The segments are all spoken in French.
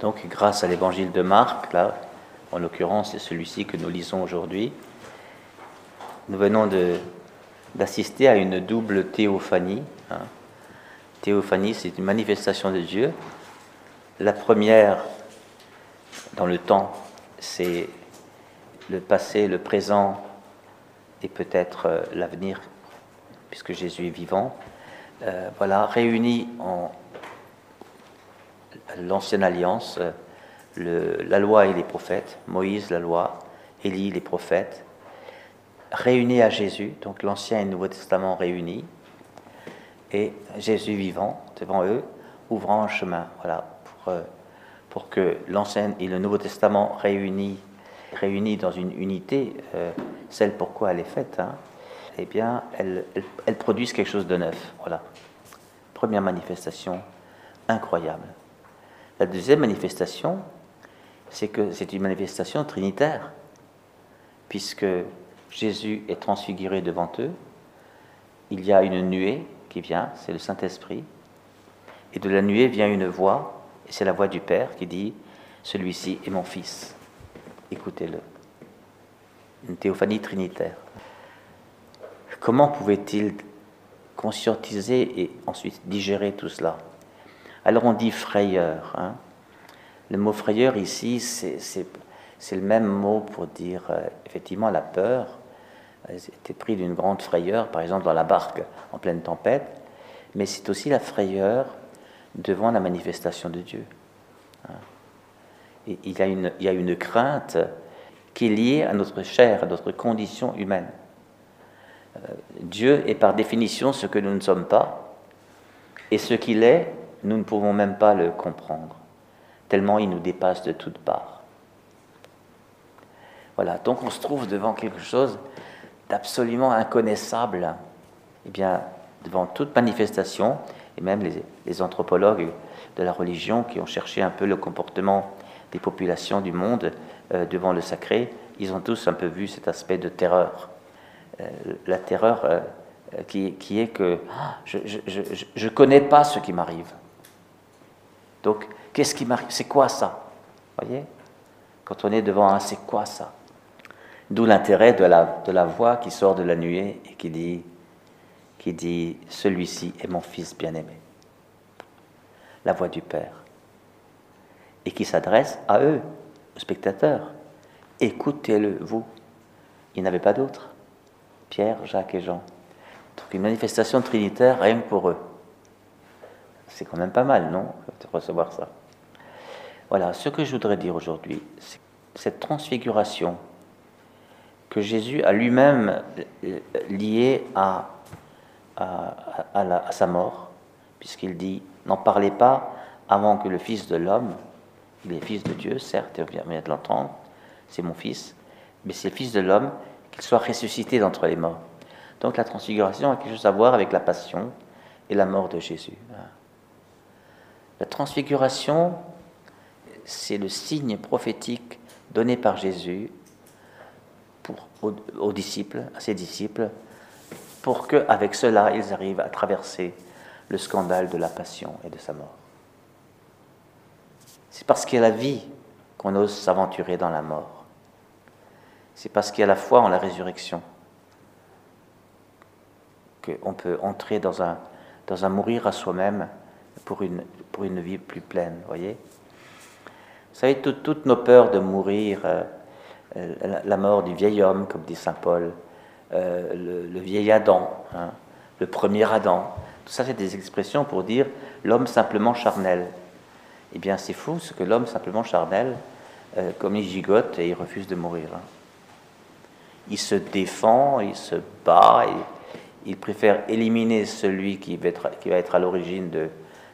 Donc, grâce à l'évangile de Marc, là, en l'occurrence, c'est celui-ci que nous lisons aujourd'hui, nous venons d'assister à une double théophanie. Hein. Théophanie, c'est une manifestation de Dieu. La première, dans le temps, c'est le passé, le présent et peut-être euh, l'avenir, puisque Jésus est vivant. Euh, voilà, réunis en l'ancienne alliance, le, la loi et les prophètes, Moïse, la loi, Élie, les prophètes, réunis à Jésus, donc l'Ancien et le Nouveau Testament réunis, et Jésus vivant devant eux, ouvrant un chemin, voilà, pour, euh, pour que l'Ancien et le Nouveau Testament réunis, réunis dans une unité, euh, celle pourquoi elle est faite, hein, eh bien, elles, elles produisent quelque chose de neuf, voilà. Première manifestation incroyable. La deuxième manifestation, c'est que c'est une manifestation trinitaire, puisque Jésus est transfiguré devant eux, il y a une nuée qui vient, c'est le Saint-Esprit, et de la nuée vient une voix, et c'est la voix du Père qui dit, celui-ci est mon Fils, écoutez-le. Une théophanie trinitaire. Comment pouvait-il conscientiser et ensuite digérer tout cela? Alors on dit frayeur. Hein. Le mot frayeur ici, c'est le même mot pour dire euh, effectivement la peur. Ils étaient pris d'une grande frayeur, par exemple dans la barque en pleine tempête, mais c'est aussi la frayeur devant la manifestation de Dieu. Hein. Il, y a une, il y a une crainte qui est liée à notre chair, à notre condition humaine. Euh, Dieu est par définition ce que nous ne sommes pas, et ce qu'il est nous ne pouvons même pas le comprendre, tellement il nous dépasse de toutes parts. Voilà, donc on se trouve devant quelque chose d'absolument inconnaissable, eh bien, devant toute manifestation, et même les, anthropologues de la religion qui ont cherché un peu le comportement des populations du monde euh, devant le sacré, ils ont tous un peu vu cet aspect de terreur. Euh, la terreur euh, qui, qui, est que ah, je ne connais pas ce qui m'arrive. Donc, qu'est-ce qui m'arrive? C'est quoi ça? Voyez? Quand on est devant un c'est quoi ça? D'où l'intérêt de la, voix qui sort de la nuée et qui dit, qui dit Celui-ci est mon fils bien-aimé. La voix du Père. Et qui s'adresse à eux, aux spectateurs. Écoutez-le, vous. Il n'y avait pas d'autres. Pierre, Jacques et Jean. Donc une manifestation trinitaire rien que pour eux. C'est quand même pas mal, non De recevoir ça. Voilà, ce que je voudrais dire aujourd'hui, c'est cette transfiguration que Jésus a lui-même liée à, à, sa mort, puisqu'il dit N'en parlez pas avant que le Fils de l'homme, il est Fils de Dieu, certes, on vient de l'entendre, c'est mon Fils, mais c'est le Fils de l'homme, qu'il soit ressuscité d'entre les morts. Donc la transfiguration a quelque chose à voir avec la passion et la mort de Jésus. La transfiguration, c'est le signe prophétique donné par Jésus aux, disciples, à ses disciples, pour qu'avec cela, ils arrivent à traverser le scandale de la passion et de sa mort. C'est parce qu'il y a la vie qu'on ose s'aventurer dans la mort. C'est parce qu'il y a la foi en la résurrection qu'on peut entrer dans un mourir à soi-même pour une, pour une vie plus pleine, voyez Vous savez, toutes nos peurs de mourir, euh, euh, la, mort du vieil homme, comme dit Saint Paul, euh, le, vieil Adam, hein, le premier Adam, tout ça c'est des expressions pour dire l'homme simplement charnel. Eh bien c'est fou ce que l'homme simplement charnel, comme il gigote et il refuse de mourir. Hein. Il se défend, il se bat, il préfère éliminer celui qui va être, qui va être à l'origine de,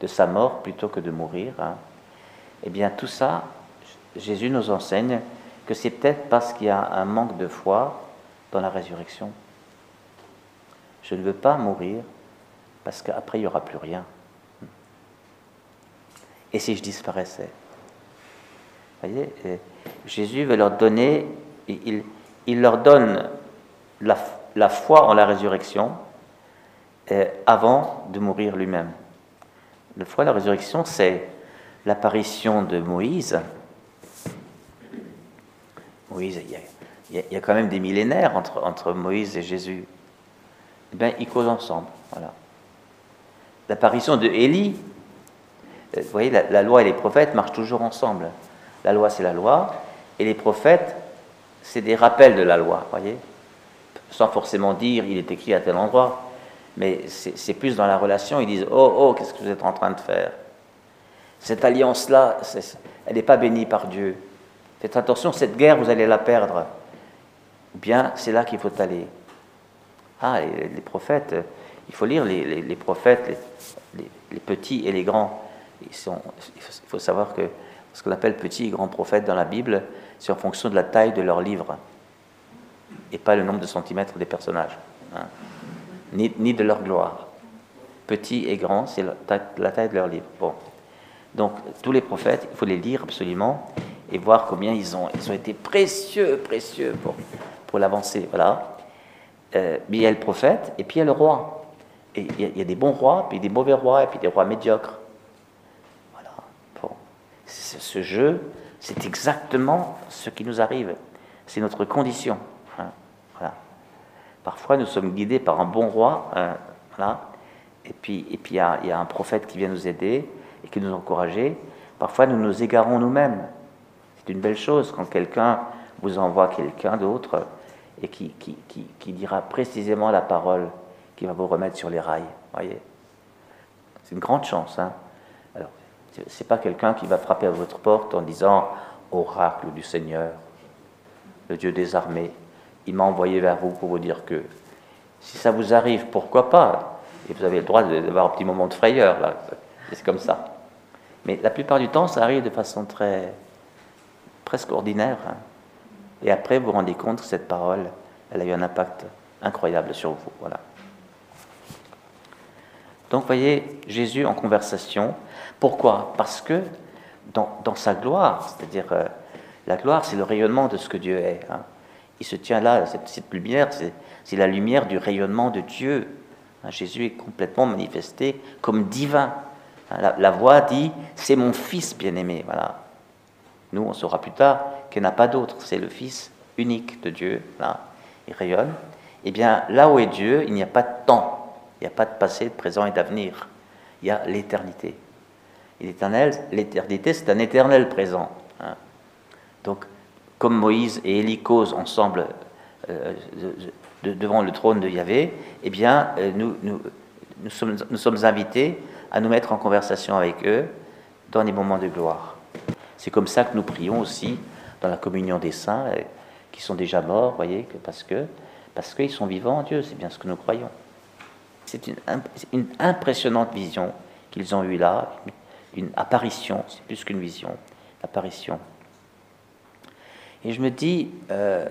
de sa mort plutôt que de mourir. Hein. Eh bien, tout ça, Jésus nous enseigne que c'est peut-être parce qu'il y a un manque de foi dans la résurrection. Je ne veux pas mourir parce qu'après, il n'y aura plus rien. Et si je disparaissais? Voyez, Jésus veut leur donner, il, leur donne la, la, foi en la résurrection euh, avant de mourir lui-même. Le foi, la résurrection, c'est l'apparition de Moïse, Moïse, il y, a, quand même des millénaires entre, entre Moïse et Jésus. Eh bien, ils causent ensemble. Voilà. L'apparition de Élie, euh, vous voyez, la, loi et les prophètes marchent toujours ensemble. La loi, c'est la loi, et les prophètes, c'est des rappels de la loi, voyez Sans forcément dire, il est écrit à tel endroit, mais c'est plus dans la relation, ils disent, oh, oh, qu'est-ce que vous êtes en train de faire? Cette alliance-là, elle n'est pas bénie par Dieu. Faites attention, cette guerre, vous allez la perdre. Bien, c'est là qu'il faut aller. Ah, les, prophètes, il faut lire les, prophètes, les, petits et les grands. il faut savoir que ce qu'on appelle petits et grands prophètes dans la Bible, c'est en fonction de la taille de leur livre, et pas le nombre de centimètres des personnages, hein. Ni, de leur gloire. Petits et grands, c'est la, taille de leur livre. Bon. Donc, tous les prophètes, il faut les lire absolument et voir combien ils ont, ils ont été précieux, précieux pour, pour l'avancée. Voilà. Euh, mais il y a le prophète et puis il y a le roi. Et il y, a, des bons rois, puis des mauvais rois, et puis des rois médiocres. Voilà. Bon. Ce jeu, c'est exactement ce qui nous arrive. C'est notre condition. Parfois, nous sommes guidés par un bon roi. Voilà. Et puis, et puis il, y a, y a un prophète qui vient nous aider et qui nous encourager. Parfois, nous nous égarons nous-mêmes. C'est une belle chose quand quelqu'un vous envoie quelqu'un d'autre et qui, qui, dira précisément la parole qui va vous remettre sur les rails. Voyez C'est une grande chance. Hein Alors, c'est pas quelqu'un qui va frapper à votre porte en disant Oracle du Seigneur, le Dieu des armées, il m'a envoyé vers vous pour vous dire que si ça vous arrive, pourquoi pas Et vous avez le droit d'avoir un petit moment de frayeur, là. C'est comme ça. Mais la plupart du temps, ça arrive de façon très presque ordinaire. Hein. Et après, vous vous rendez compte que cette parole, elle a eu un impact incroyable sur vous. Voilà. Donc, voyez, Jésus en conversation. Pourquoi? Parce que dans, sa gloire, c'est-à-dire euh, la gloire, c'est le rayonnement de ce que Dieu est. Hein. Il se tient là, cette, lumière, c'est la lumière du rayonnement de Dieu. Hein, Jésus est complètement manifesté comme divin. La, la voix dit, c'est mon fils bien-aimé. Voilà. Nous, on saura plus tard qu'il n'y a pas d'autre. C'est le Fils unique de Dieu, là, il rayonne. Eh bien, là où est Dieu, il n'y a pas de temps, il n'y a pas de passé, de présent et d'avenir. Il y a l'éternité. L'éternel, l'éternité, c'est un éternel présent. Hein. Donc, comme Moïse et Élie causent ensemble euh, devant le trône de Yahvé, eh bien, euh, nous, nous, sommes, invités à nous mettre en conversation avec eux dans des moments de gloire. C'est comme ça que nous prions aussi dans la communion des saints, euh, qui sont déjà morts, voyez, parce que parce qu'ils sont vivants en Dieu, c'est bien ce que nous croyons. C'est une, impressionnante vision qu'ils ont eue là, une, apparition, c'est plus qu'une vision, apparition. Et je me dis, euh,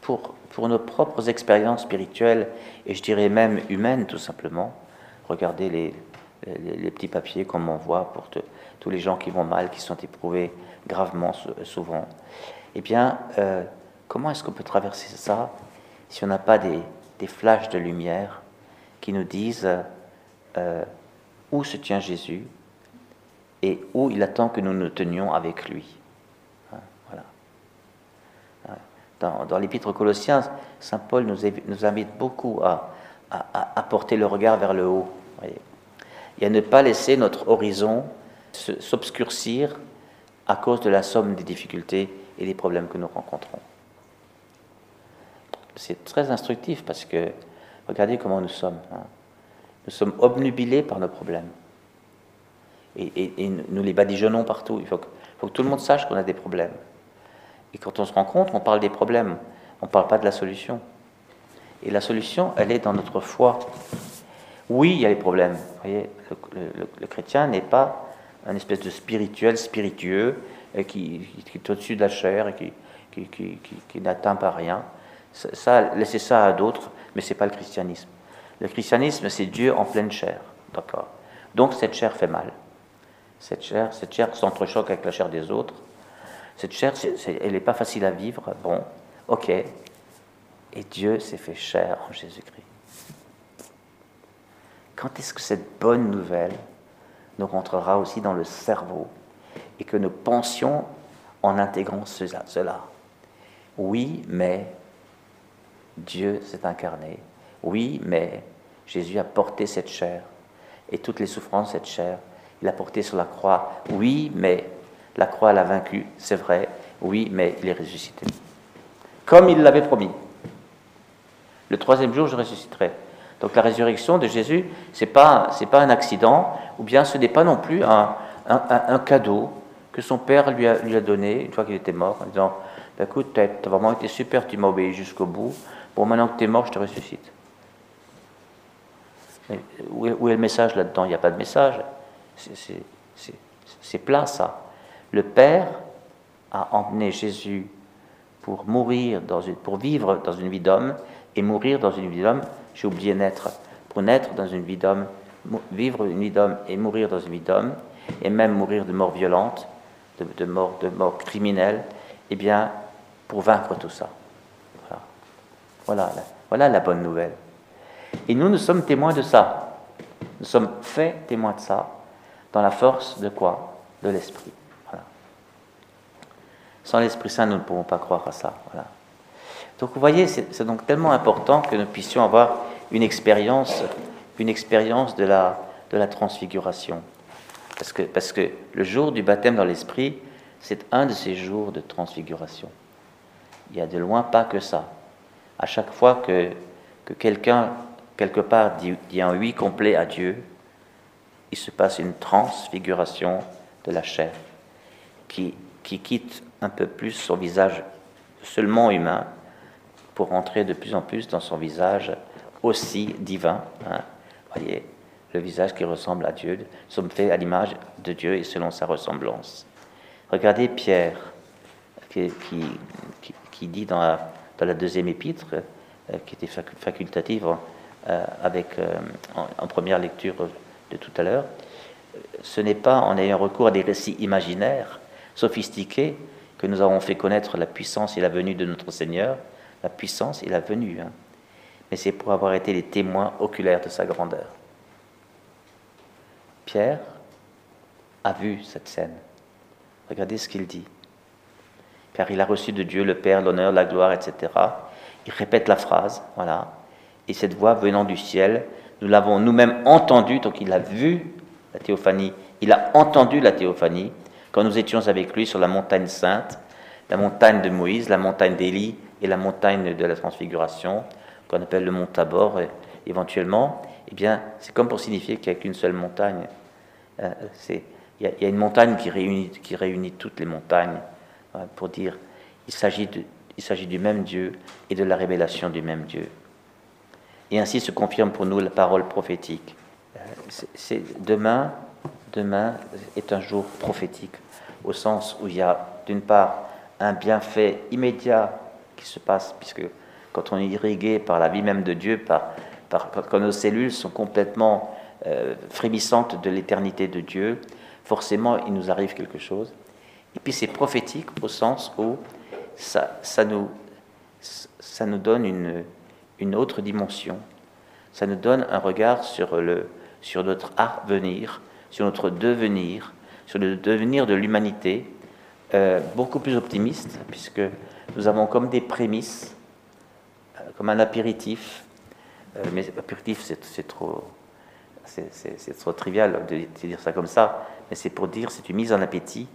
pour, pour nos propres expériences spirituelles, et je dirais même humaines tout simplement, regardez les, les, petits papiers qu'on m'envoie pour tous les gens qui vont mal, qui sont éprouvés gravement souvent. Eh bien, euh, comment est-ce qu'on peut traverser ça si on n'a pas des, flashs de lumière qui nous disent euh, où se tient Jésus et où il attend que nous nous tenions avec lui hein, voilà. Dans, l'épître aux Colossiens, Saint Paul nous, invite beaucoup à, porter le regard vers le haut. Voyez et à ne pas laisser notre horizon s'obscurcir à cause de la somme des difficultés et des problèmes que nous rencontrons. C'est très instructif parce que regardez comment nous sommes. Hein. Nous sommes obnubilés par nos problèmes. Et, nous les badigeonnons partout. Il que, faut que tout le monde sache qu'on a des problèmes. Et quand on se rencontre, on parle des problèmes. On ne parle pas de la solution. Et la solution, elle est dans notre foi. Oui, il y a les problèmes. Vous voyez, le, chrétien n'est pas un espèce de spirituel spiritueux et qui, est au-dessus de la chair et qui, n'atteint pas rien. Ça, laissez ça à d'autres, mais c'est pas le christianisme. Le christianisme, c'est Dieu en pleine chair, d'accord? Donc cette chair fait mal. Cette chair, cette chair s'entrechoque avec la chair des autres. Cette chair, elle n'est pas facile à vivre. Bon, ok. Et Dieu s'est fait chair en Jésus-Christ. Quand est-ce que cette bonne nouvelle nous rentrera aussi dans le cerveau et que nous pensions en intégrant cela. Oui, mais Dieu s'est incarné. Oui, mais Jésus a porté cette chair et toutes les souffrances de cette chair. Il a porté sur la croix. Oui, mais la croix l'a vaincu, c'est vrai. Oui, mais il est ressuscité. Comme il l'avait promis. Le troisième jour, je ressusciterai. Donc la résurrection de Jésus, ce n'est pas, un accident, ou bien ce n'est pas non plus un, cadeau que son père lui a, donné une fois qu'il était mort, en disant bah, Écoute, tu as, vraiment été super, tu m'as obéi jusqu'au bout. Bon, maintenant que tu es mort, je te ressuscite. où est le message là-dedans? Il n'y a pas de message. C'est plat, ça. Le Père a emmené Jésus pour vivre dans une vie d'homme et mourir dans une vie d'homme. J'ai oublié naître. Pour naître dans une vie d'homme, vivre une vie d'homme et mourir dans une vie d'homme, et même mourir de mort violente, de, mort, de mort criminelle, eh bien, pour vaincre tout ça. Voilà. Voilà, la, bonne nouvelle. Et nous, nous sommes témoins de ça. Nous sommes faits témoins de ça, dans la force de quoi? De l'Esprit. Sans l'Esprit Saint, nous ne pouvons pas croire à ça. Donc vous voyez, c'est donc tellement important que nous puissions avoir une expérience, une expérience de la, de la transfiguration. Parce que, parce que le jour du baptême dans l'Esprit, c'est un de ces jours de transfiguration. Il y a de loin pas que ça. À chaque fois que, que quelqu'un, quelque part, dit, dit un oui complet à Dieu, il se passe une transfiguration de la chair qui, qui quitte un peu plus son visage seulement humain pour entrer de plus en plus dans son visage aussi divin. Hein. Voyez, le visage qui ressemble à Dieu. Sommes faits à l'image de Dieu et selon sa ressemblance. Regardez Pierre, qui, qui, dit dans la, dans la, deuxième épître, euh, qui était facultative euh, avec, euh, en, première lecture de tout à l'heure, ce n'est pas en ayant recours à des récits imaginaires, sophistiqués, que nous avons fait connaître la puissance et la venue de notre Seigneur, la puissance et la venue, hein. mais c'est pour avoir été les témoins oculaires de sa grandeur. Pierre a vu cette scène. Regardez ce qu'il dit. Car il a reçu de Dieu le Père l'honneur, la gloire, etc. Il répète la phrase, voilà. Et cette voix venant du ciel, nous l'avons nous-mêmes entendue, donc il a vu la théophanie, il a entendu la théophanie quand nous étions avec lui sur la montagne sainte, la montagne de Moïse, la montagne d'Élie et la montagne de la transfiguration, qu'on appelle le mont Tabor éventuellement, eh bien, c'est comme pour signifier qu'il n'y a qu'une seule montagne. Euh, il y, a une montagne qui réunit, qui réunit toutes les montagnes hein, pour dire il s'agit du même Dieu et de la révélation du même Dieu. Et ainsi se confirme pour nous la parole prophétique. Euh, c'est, demain, demain est un jour prophétique, au sens où il y a d'une part un bienfait immédiat qui se passe, puisque quand on est irrigué par la vie même de Dieu, par, quand nos cellules sont complètement euh, frémissantes de l'éternité de Dieu, forcément il nous arrive quelque chose. Et puis c'est prophétique au sens où ça, ça, nous, ça nous donne une, une autre dimension, ça nous donne un regard sur, le, sur notre avenir, sur notre devenir, sur le devenir de l'humanité, euh, beaucoup plus optimiste, puisque nous avons comme des prémices, euh, comme un apéritif, mais apéritif c'est trop, trop trivial de, dire ça comme ça, mais c'est pour dire, c'est une mise en appétit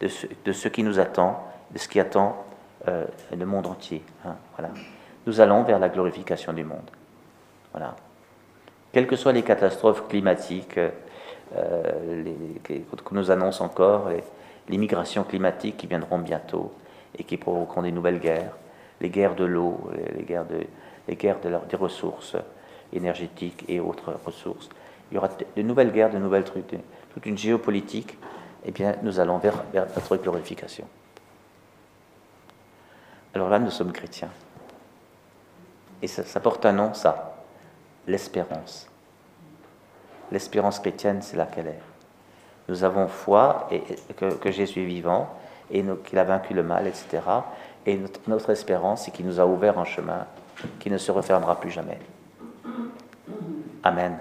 de ce, de ce, qui nous attend, de ce qui attend euh, le monde entier. Hein, voilà. Nous allons vers la glorification du monde. Voilà. Quelles que soient les catastrophes climatiques euh, les, que nous annonce encore, les, migrations climatiques qui viendront bientôt et qui provoqueront des nouvelles guerres, les guerres de l'eau, les, guerres, des ressources énergétiques et autres ressources, il y aura de nouvelles guerres, de nouvelles trucs, toute une géopolitique, eh bien, nous allons vers, notre glorification. Alors là, nous sommes chrétiens. Et ça, porte un nom, ça, l'espérance. L'espérance chrétienne, c'est laquelle est. Nous avons foi et, que, Jésus est vivant et qu'il a vaincu le mal, etc. Et notre, notre espérance, c'est qu'il nous a ouvert un chemin qui ne se refermera plus jamais. Amen.